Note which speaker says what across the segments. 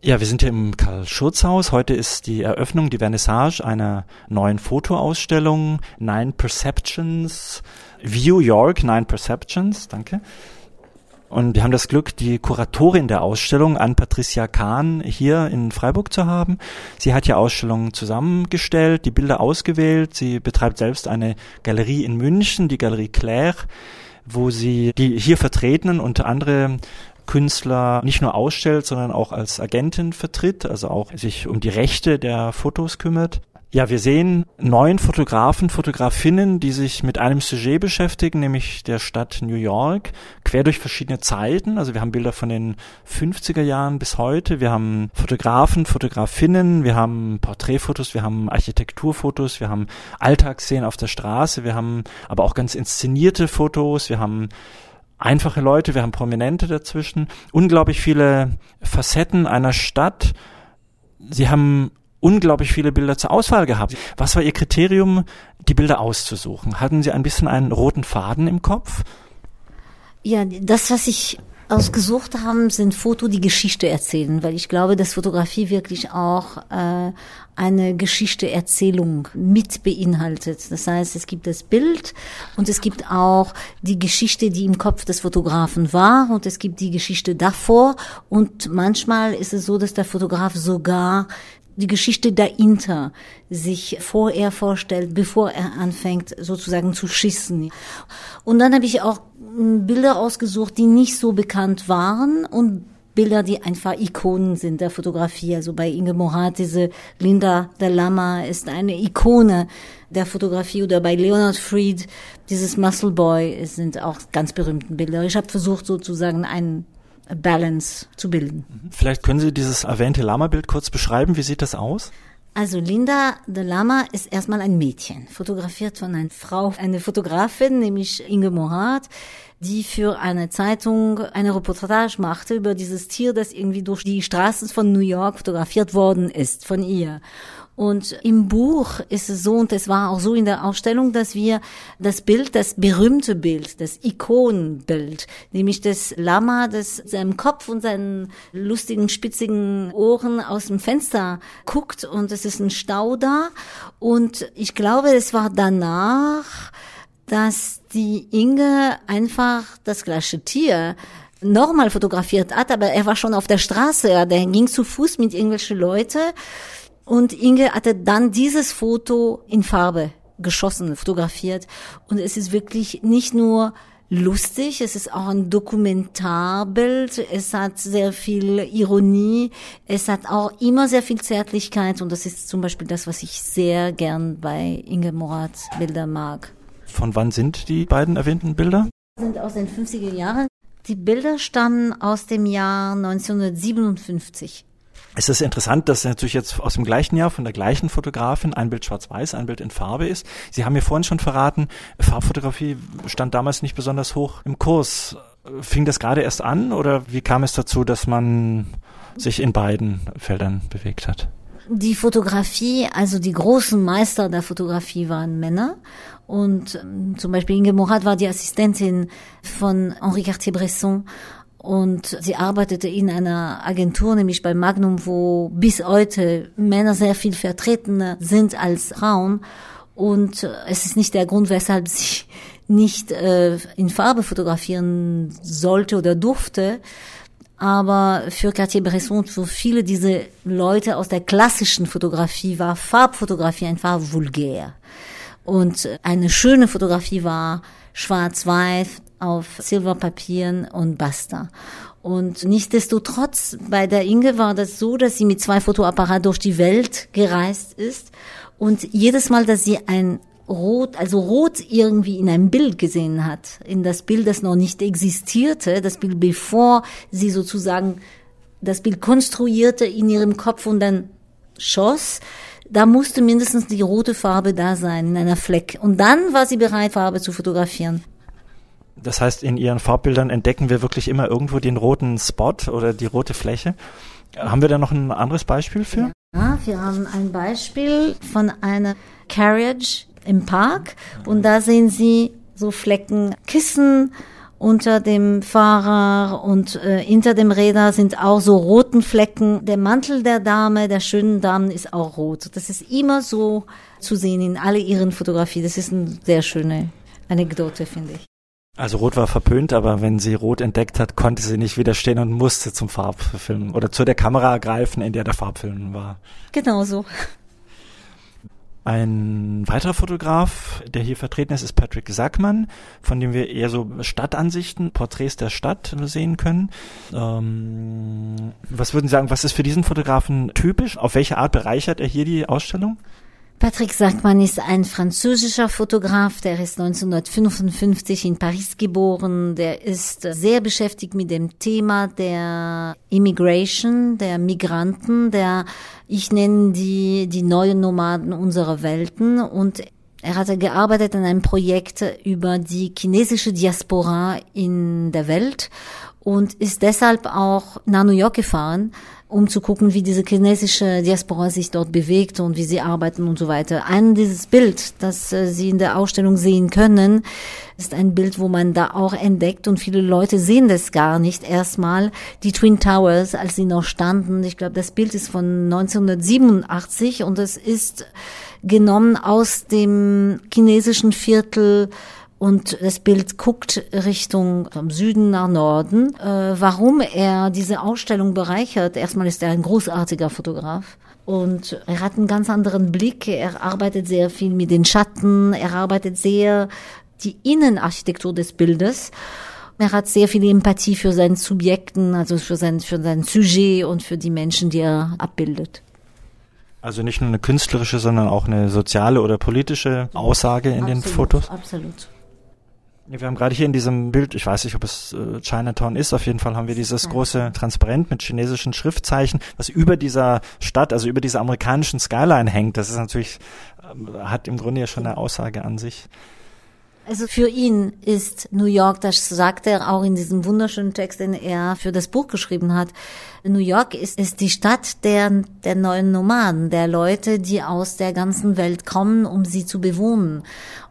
Speaker 1: Ja, wir sind hier im Karl-Schurz-Haus. Heute ist die Eröffnung, die Vernissage einer neuen Fotoausstellung, Nine Perceptions, View York, Nine Perceptions, danke. Und wir haben das Glück, die Kuratorin der Ausstellung, Ann-Patricia Kahn, hier in Freiburg zu haben. Sie hat die Ausstellung zusammengestellt, die Bilder ausgewählt. Sie betreibt selbst eine Galerie in München, die Galerie Claire, wo sie die hier vertretenen, unter anderem Künstler nicht nur ausstellt, sondern auch als Agentin vertritt, also auch sich um die Rechte der Fotos kümmert. Ja, wir sehen neun Fotografen, Fotografinnen, die sich mit einem Sujet beschäftigen, nämlich der Stadt New York, quer durch verschiedene Zeiten. Also wir haben Bilder von den 50er Jahren bis heute. Wir haben Fotografen, Fotografinnen, wir haben Porträtfotos, wir haben Architekturfotos, wir haben Alltagsszenen auf der Straße, wir haben aber auch ganz inszenierte Fotos, wir haben einfache Leute, wir haben Prominente dazwischen, unglaublich viele Facetten einer Stadt. Sie haben unglaublich viele Bilder zur Auswahl gehabt. Was war Ihr Kriterium, die Bilder auszusuchen? Hatten Sie ein bisschen einen roten Faden im Kopf?
Speaker 2: Ja, das, was ich ausgesucht haben, sind Foto, die Geschichte erzählen, weil ich glaube, dass Fotografie wirklich auch äh, eine Geschichteerzählung mit beinhaltet. Das heißt, es gibt das Bild und es gibt auch die Geschichte, die im Kopf des Fotografen war und es gibt die Geschichte davor und manchmal ist es so, dass der Fotograf sogar die Geschichte dahinter sich vorher vorstellt, bevor er anfängt sozusagen zu schießen. Und dann habe ich auch hm, Bilder ausgesucht, die nicht so bekannt waren und Bilder, die einfach Ikonen sind der Fotografie. Also bei Inge Morat, diese Linda de Lama ist eine Ikone der Fotografie oder bei Leonard Fried, dieses Muscle Boy, sind auch ganz berühmte Bilder. Ich habe versucht sozusagen einen Balance zu bilden.
Speaker 1: Vielleicht können Sie dieses erwähnte Lama-Bild kurz beschreiben. Wie sieht das aus?
Speaker 2: Also Linda de Lama ist erstmal ein Mädchen, fotografiert von einer Frau, eine Fotografin, nämlich Inge Morat, die für eine Zeitung eine Reportage machte über dieses Tier, das irgendwie durch die Straßen von New York fotografiert worden ist von ihr. Und im Buch ist es so, und es war auch so in der Ausstellung, dass wir das Bild, das berühmte Bild, das Ikonenbild, nämlich das Lama, das seinem Kopf und seinen lustigen, spitzigen Ohren aus dem Fenster guckt. Und es ist ein Stau da. Und ich glaube, es war danach, dass die Inge einfach das gleiche Tier normal fotografiert hat, aber er war schon auf der Straße, der ging zu Fuß mit irgendwelchen Leuten und Inge hatte dann dieses Foto in Farbe geschossen, fotografiert. Und es ist wirklich nicht nur lustig, es ist auch ein Dokumentarbild, es hat sehr viel Ironie, es hat auch immer sehr viel Zärtlichkeit und das ist zum Beispiel das, was ich sehr gern bei Inge Morat Bilder mag.
Speaker 1: Von wann sind die beiden erwähnten Bilder?
Speaker 2: Sind aus den 50er Jahren. Die Bilder stammen aus dem Jahr 1957
Speaker 1: es ist interessant, dass natürlich jetzt aus dem gleichen Jahr von der gleichen Fotografin ein Bild schwarz-weiß, ein Bild in Farbe ist. Sie haben mir vorhin schon verraten, Farbfotografie stand damals nicht besonders hoch im Kurs. Fing das gerade erst an oder wie kam es dazu, dass man sich in beiden Feldern bewegt hat?
Speaker 2: Die Fotografie, also die großen Meister der Fotografie waren Männer und ähm, zum Beispiel Inge Morat war die Assistentin von Henri Cartier-Bresson und sie arbeitete in einer Agentur, nämlich bei Magnum, wo bis heute Männer sehr viel vertretener sind als Frauen. Und es ist nicht der Grund, weshalb sie nicht äh, in Farbe fotografieren sollte oder durfte. Aber für Cartier-Bresson für viele diese Leute aus der klassischen Fotografie war Farbfotografie einfach vulgär. Und eine schöne Fotografie war schwarz-weiß, auf Silberpapieren und basta. Und nichtsdestotrotz, bei der Inge war das so, dass sie mit zwei Fotoapparaten durch die Welt gereist ist und jedes Mal, dass sie ein Rot, also Rot irgendwie in einem Bild gesehen hat, in das Bild, das noch nicht existierte, das Bild bevor sie sozusagen das Bild konstruierte in ihrem Kopf und dann schoss, da musste mindestens die rote Farbe da sein in einer Fleck. Und dann war sie bereit, Farbe zu fotografieren.
Speaker 1: Das heißt, in Ihren Farbbildern entdecken wir wirklich immer irgendwo den roten Spot oder die rote Fläche. Haben wir da noch ein anderes Beispiel für?
Speaker 2: Ja, wir haben ein Beispiel von einer Carriage im Park und da sehen Sie so Flecken Kissen unter dem Fahrer und äh, hinter dem Räder sind auch so roten Flecken. Der Mantel der Dame, der schönen Dame, ist auch rot. Das ist immer so zu sehen in alle ihren Fotografien. Das ist eine sehr schöne Anekdote, finde ich.
Speaker 1: Also Rot war verpönt, aber wenn sie Rot entdeckt hat, konnte sie nicht widerstehen und musste zum Farbfilm oder zu der Kamera greifen, in der der Farbfilm war.
Speaker 2: Genau so.
Speaker 1: Ein weiterer Fotograf, der hier vertreten ist, ist Patrick Sackmann, von dem wir eher so Stadtansichten, Porträts der Stadt sehen können. Ähm, was würden Sie sagen, was ist für diesen Fotografen typisch? Auf welche Art bereichert er hier die Ausstellung?
Speaker 2: Patrick Sackmann ist ein französischer Fotograf, der ist 1955 in Paris geboren. Der ist sehr beschäftigt mit dem Thema der Immigration, der Migranten, der, ich nenne die, die neuen Nomaden unserer Welten und er hatte gearbeitet an einem Projekt über die chinesische Diaspora in der Welt und ist deshalb auch nach New York gefahren, um zu gucken, wie diese chinesische Diaspora sich dort bewegt und wie sie arbeiten und so weiter. Ein dieses Bild, das äh, Sie in der Ausstellung sehen können, ist ein Bild, wo man da auch entdeckt und viele Leute sehen das gar nicht erstmal. Die Twin Towers, als sie noch standen. Ich glaube, das Bild ist von 1987 und es ist genommen aus dem chinesischen Viertel und das Bild guckt Richtung vom Süden nach Norden. Äh, warum er diese Ausstellung bereichert? Erstmal ist er ein großartiger Fotograf. Und er hat einen ganz anderen Blick. Er arbeitet sehr viel mit den Schatten. Er arbeitet sehr die Innenarchitektur des Bildes. Er hat sehr viel Empathie für seinen Subjekten, also für sein, für sein Sujet und für die Menschen, die er abbildet.
Speaker 1: Also nicht nur eine künstlerische, sondern auch eine soziale oder politische Aussage in absolut, den Fotos?
Speaker 2: Absolut.
Speaker 1: Wir haben gerade hier in diesem Bild, ich weiß nicht, ob es äh, Chinatown ist, auf jeden Fall haben wir dieses große Transparent mit chinesischen Schriftzeichen, was über dieser Stadt, also über dieser amerikanischen Skyline hängt. Das ist natürlich, äh, hat im Grunde ja schon eine Aussage an sich.
Speaker 2: Also für ihn ist New York, das sagt er auch in diesem wunderschönen Text, den er für das Buch geschrieben hat. New York ist, ist die Stadt der, der neuen Nomaden, der Leute, die aus der ganzen Welt kommen, um sie zu bewohnen.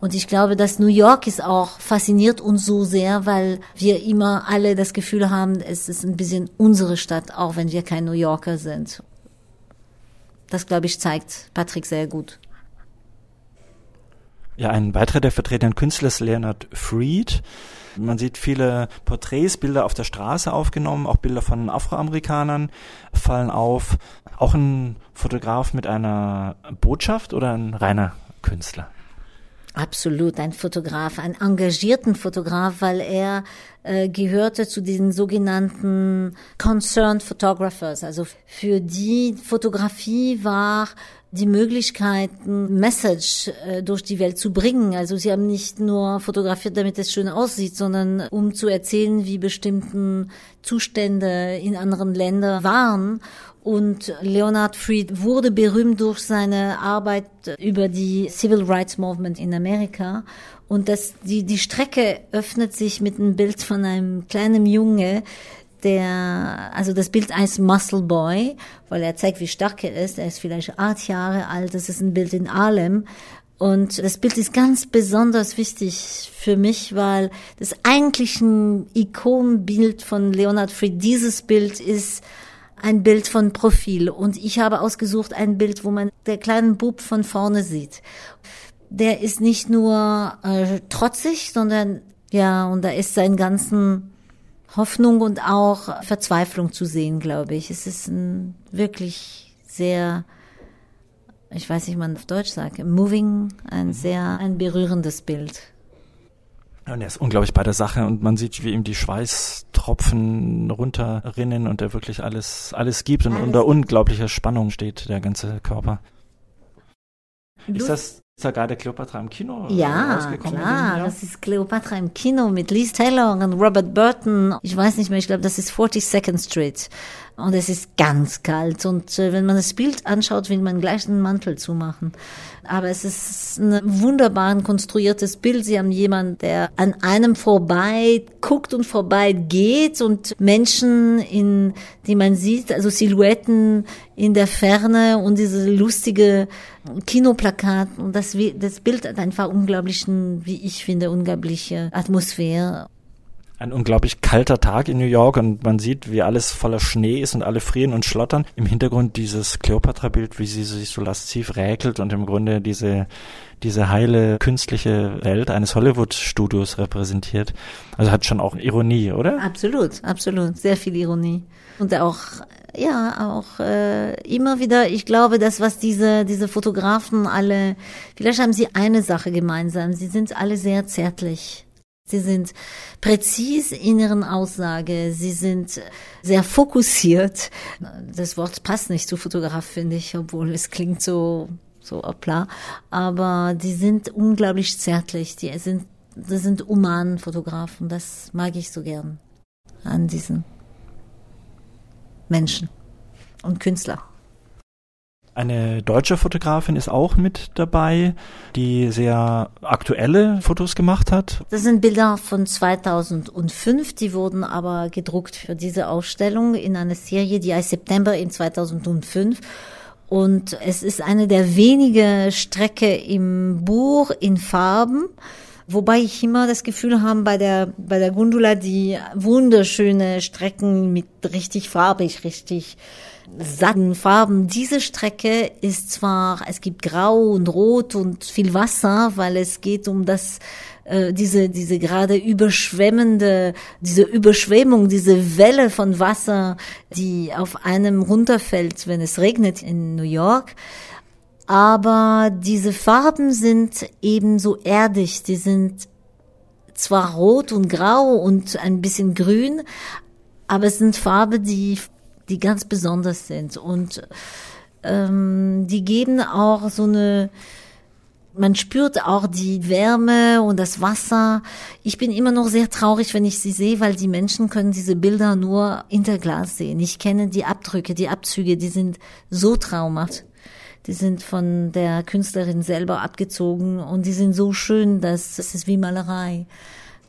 Speaker 2: Und ich glaube, dass New York ist auch fasziniert uns so sehr, weil wir immer alle das Gefühl haben, es ist ein bisschen unsere Stadt, auch wenn wir kein New Yorker sind. Das, glaube ich, zeigt Patrick sehr gut.
Speaker 1: Ja, ein weiterer der vertretenen Künstler ist Leonard Fried. Man sieht viele Porträts, Bilder auf der Straße aufgenommen, auch Bilder von Afroamerikanern fallen auf. Auch ein Fotograf mit einer Botschaft oder ein reiner Künstler?
Speaker 2: Absolut, ein Fotograf, ein engagierten Fotograf, weil er äh, gehörte zu diesen sogenannten Concerned Photographers. Also für die Fotografie war die Möglichkeiten, Message äh, durch die Welt zu bringen. Also sie haben nicht nur fotografiert, damit es schön aussieht, sondern um zu erzählen, wie bestimmten Zustände in anderen Ländern waren. Und Leonard Fried wurde berühmt durch seine Arbeit über die Civil Rights Movement in Amerika. Und das, die, die Strecke öffnet sich mit einem Bild von einem kleinen Junge, der, also das Bild heißt Muscle Boy, weil er zeigt, wie stark er ist. Er ist vielleicht acht Jahre alt. Das ist ein Bild in Harlem. Und das Bild ist ganz besonders wichtig für mich, weil das eigentlich ein Ikonbild von Leonard Fried, dieses Bild ist ein Bild von Profil. Und ich habe ausgesucht ein Bild, wo man der kleinen Bub von vorne sieht. Der ist nicht nur äh, trotzig, sondern ja, und da ist sein ganzen Hoffnung und auch Verzweiflung zu sehen, glaube ich. Es ist ein wirklich sehr, ich weiß nicht, wie man auf Deutsch sagt, moving, ein mhm. sehr, ein berührendes Bild.
Speaker 1: Und er ist unglaublich bei der Sache und man sieht, wie ihm die Schweißtropfen runterrinnen und er wirklich alles, alles gibt und alles unter unglaublicher Spannung steht, der ganze Körper. Ist das ist da gerade Cleopatra im Kino
Speaker 2: ja, rausgekommen? Klar, das ist Cleopatra im Kino mit Liz Taylor und Robert Burton. Ich weiß nicht mehr, ich glaube, das ist 42nd Street. Und es ist ganz kalt. Und äh, wenn man das Bild anschaut, will man gleich einen Mantel zumachen. Aber es ist ein wunderbar konstruiertes Bild. Sie haben jemanden, der an einem vorbei guckt und vorbei geht und Menschen, in, die man sieht, also Silhouetten in der Ferne und diese lustige Kinoplakat. Und das, das Bild hat einfach unglaublichen, wie ich finde, unglaubliche Atmosphäre.
Speaker 1: ein unglaublich kalter Tag in New York und man sieht, wie alles voller Schnee ist und alle frieren und schlottern. Im Hintergrund dieses Kleopatra-Bild, wie sie sich so lasziv räkelt und im Grunde diese, diese heile künstliche Welt eines Hollywood-Studios repräsentiert. Also hat schon auch Ironie, oder?
Speaker 2: Absolut, absolut. Sehr viel Ironie. Und auch ja, auch äh, immer wieder, ich glaube, das, was diese, diese Fotografen alle, vielleicht haben sie eine Sache gemeinsam, sie sind alle sehr zärtlich. Sie sind präzis in ihren Aussage, sie sind sehr fokussiert. Das Wort passt nicht zu Fotograf, finde ich, obwohl es klingt so, so hoppla. Aber die sind unglaublich zärtlich, die sind, das sind humanen Fotografen, das mag ich so gern an diesen Menschen und Künstler.
Speaker 1: Eine deutsche Fotografin ist auch mit dabei, die sehr aktuelle Fotos gemacht hat.
Speaker 2: Das sind Bilder von 2005, die wurden aber gedruckt für diese Ausstellung in einer Serie, die heißt September in 2005. Und es ist eine der wenigen Strecke im Buch in Farben. Wobei ich immer das Gefühl habe, bei der, bei der Gundula die wunderschöne Strecken mit richtig farbig, richtig satten Farben. Diese Strecke ist zwar, es gibt Grau und Rot und viel Wasser, weil es geht um das, äh, diese, diese gerade überschwemmende, diese Überschwemmung, diese Welle von Wasser, die auf einem runterfällt, wenn es regnet in New York aber diese Farben sind eben so erdig, die sind zwar rot und grau und ein bisschen grün, aber es sind Farben, die, die ganz besonders sind und ähm, die geben auch so eine, man spürt auch die Wärme und das Wasser. Ich bin immer noch sehr traurig, wenn ich sie sehe, weil die Menschen können diese Bilder nur hinter Glas sehen. Ich kenne die Abdrücke, die Abzüge, die sind so traumhaft. Die sind von der Künstlerin selber abgezogen und die sind so schön, dass es ist wie Malerei.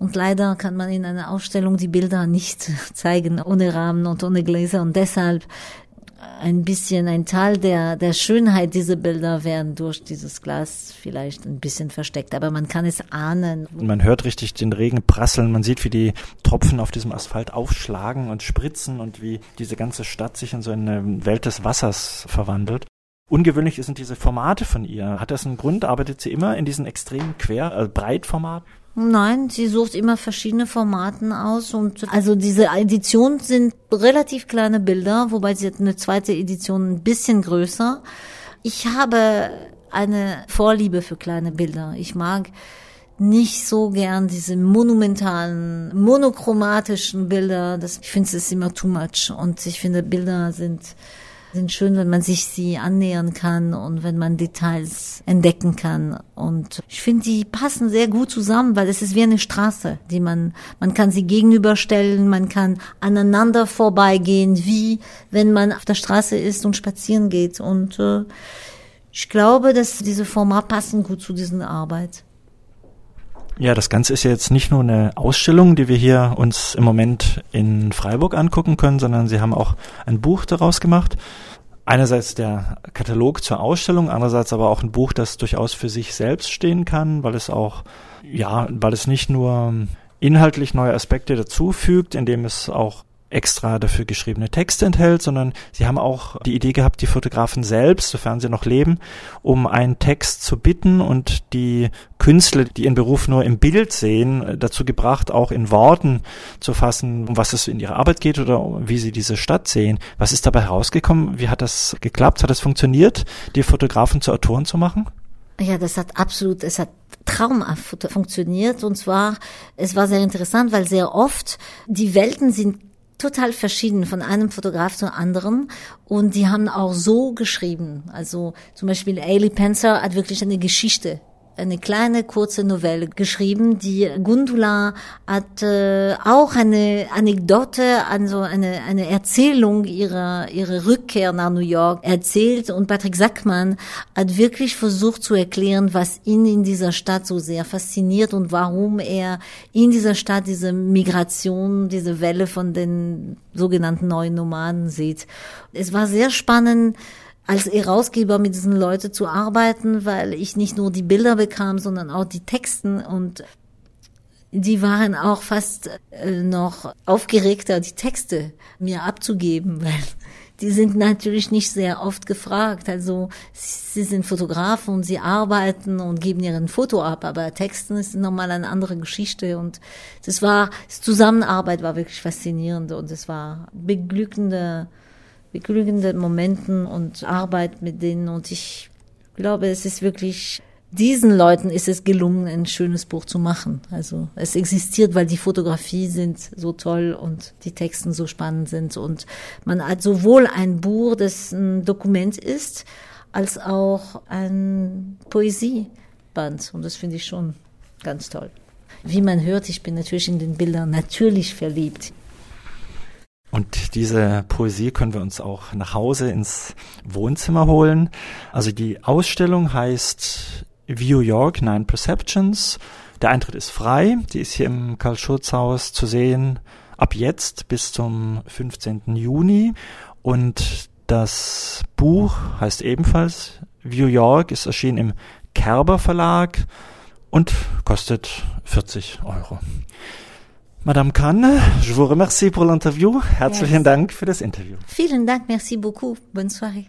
Speaker 2: Und leider kann man in einer Ausstellung die Bilder nicht zeigen, ohne Rahmen und ohne Gläser. Und deshalb ein bisschen ein Teil der, der Schönheit dieser Bilder werden durch dieses Glas vielleicht ein bisschen versteckt, aber man kann es ahnen.
Speaker 1: Man hört richtig den Regen prasseln, man sieht, wie die Tropfen auf diesem Asphalt aufschlagen und spritzen und wie diese ganze Stadt sich in so eine Welt des Wassers verwandelt. Ungewöhnlich sind diese Formate von ihr. Hat das einen Grund? Arbeitet sie immer in diesen extremen Quer-, also Breitformaten?
Speaker 2: Nein, sie sucht immer verschiedene Formaten aus und also diese Edition sind relativ kleine Bilder, wobei sie hat eine zweite Edition ein bisschen größer. Ich habe eine Vorliebe für kleine Bilder. Ich mag nicht so gern diese monumentalen, monochromatischen Bilder. Das, ich finde es ist immer too much und ich finde Bilder sind sind schön, wenn man sich sie annähern kann und wenn man Details entdecken kann. Und ich finde, die passen sehr gut zusammen, weil es ist wie eine Straße, die man, man kann sie gegenüberstellen, man kann aneinander vorbeigehen, wie wenn man auf der Straße ist und spazieren geht. Und äh, ich glaube, dass diese Format passen gut zu dieser Arbeit.
Speaker 1: Ja, das Ganze ist jetzt nicht nur eine Ausstellung, die wir hier uns im Moment in Freiburg angucken können, sondern Sie haben auch ein Buch daraus gemacht. Einerseits der Katalog zur Ausstellung, andererseits aber auch ein Buch, das durchaus für sich selbst stehen kann, weil es auch, ja, weil es nicht nur inhaltlich neue Aspekte dazufügt, indem es auch extra dafür geschriebene Texte enthält, sondern sie haben auch die Idee gehabt, die Fotografen selbst, sofern sie noch leben, um einen Text zu bitten und die Künstler, die ihren Beruf nur im Bild sehen, dazu gebracht, auch in Worten zu fassen, um was es in ihrer Arbeit geht oder wie sie diese Stadt sehen. Was ist dabei herausgekommen? Wie hat das geklappt? Hat es funktioniert, die Fotografen zu Autoren zu machen?
Speaker 2: Ja, das hat absolut, es hat traumhaft funktioniert. Und zwar, es war sehr interessant, weil sehr oft die Welten sind total verschieden von einem Fotograf zum anderen und die haben auch so geschrieben. Also zum Beispiel Ailey Pencer hat wirklich eine Geschichte eine kleine kurze Novelle geschrieben. Die Gundula hat äh, auch eine Anekdote, also eine, eine Erzählung ihrer, ihrer Rückkehr nach New York erzählt und Patrick Sackmann hat wirklich versucht zu erklären, was ihn in dieser Stadt so sehr fasziniert und warum er in dieser Stadt diese Migration, diese Welle von den sogenannten neuen Nomaden sieht. Es war sehr spannend, als Herausgeber mit diesen Leuten zu arbeiten, weil ich nicht nur die Bilder bekam, sondern auch die Texten und die waren auch fast äh, noch aufgeregter, die Texte mir abzugeben, weil die sind natürlich nicht sehr oft gefragt. Also sie sind Fotografen und sie arbeiten und geben ihren Foto ab, aber Texten ist nochmal eine andere Geschichte und das war, das Zusammenarbeit war wirklich faszinierend und es war beglückende, beglückende Momenten und Arbeit mit denen und ich glaube, es ist wirklich diesen Leuten ist es gelungen, ein schönes Buch zu machen. Also es existiert, weil die Fotografie sind so toll und die Texten so spannend sind und man hat sowohl ein Buch, das ein Dokument ist, als auch ein Poesieband und das finde ich schon ganz toll. Wie man hört, ich bin natürlich in den Bildern natürlich verliebt.
Speaker 1: Und diese Poesie können wir uns auch nach Hause ins Wohnzimmer holen. Also die Ausstellung heißt View York Nine Perceptions. Der Eintritt ist frei. Die ist hier im Karl-Schurz-Haus zu sehen ab jetzt bis zum 15. Juni. Und das Buch heißt ebenfalls View York, ist erschienen im Kerber Verlag und kostet 40 Euro. Madame Kahn, je vous remercie pour l'interview. Herzlichen yes. Dank für das Interview.
Speaker 2: Vielen Dank, merci beaucoup. Bonne soirée.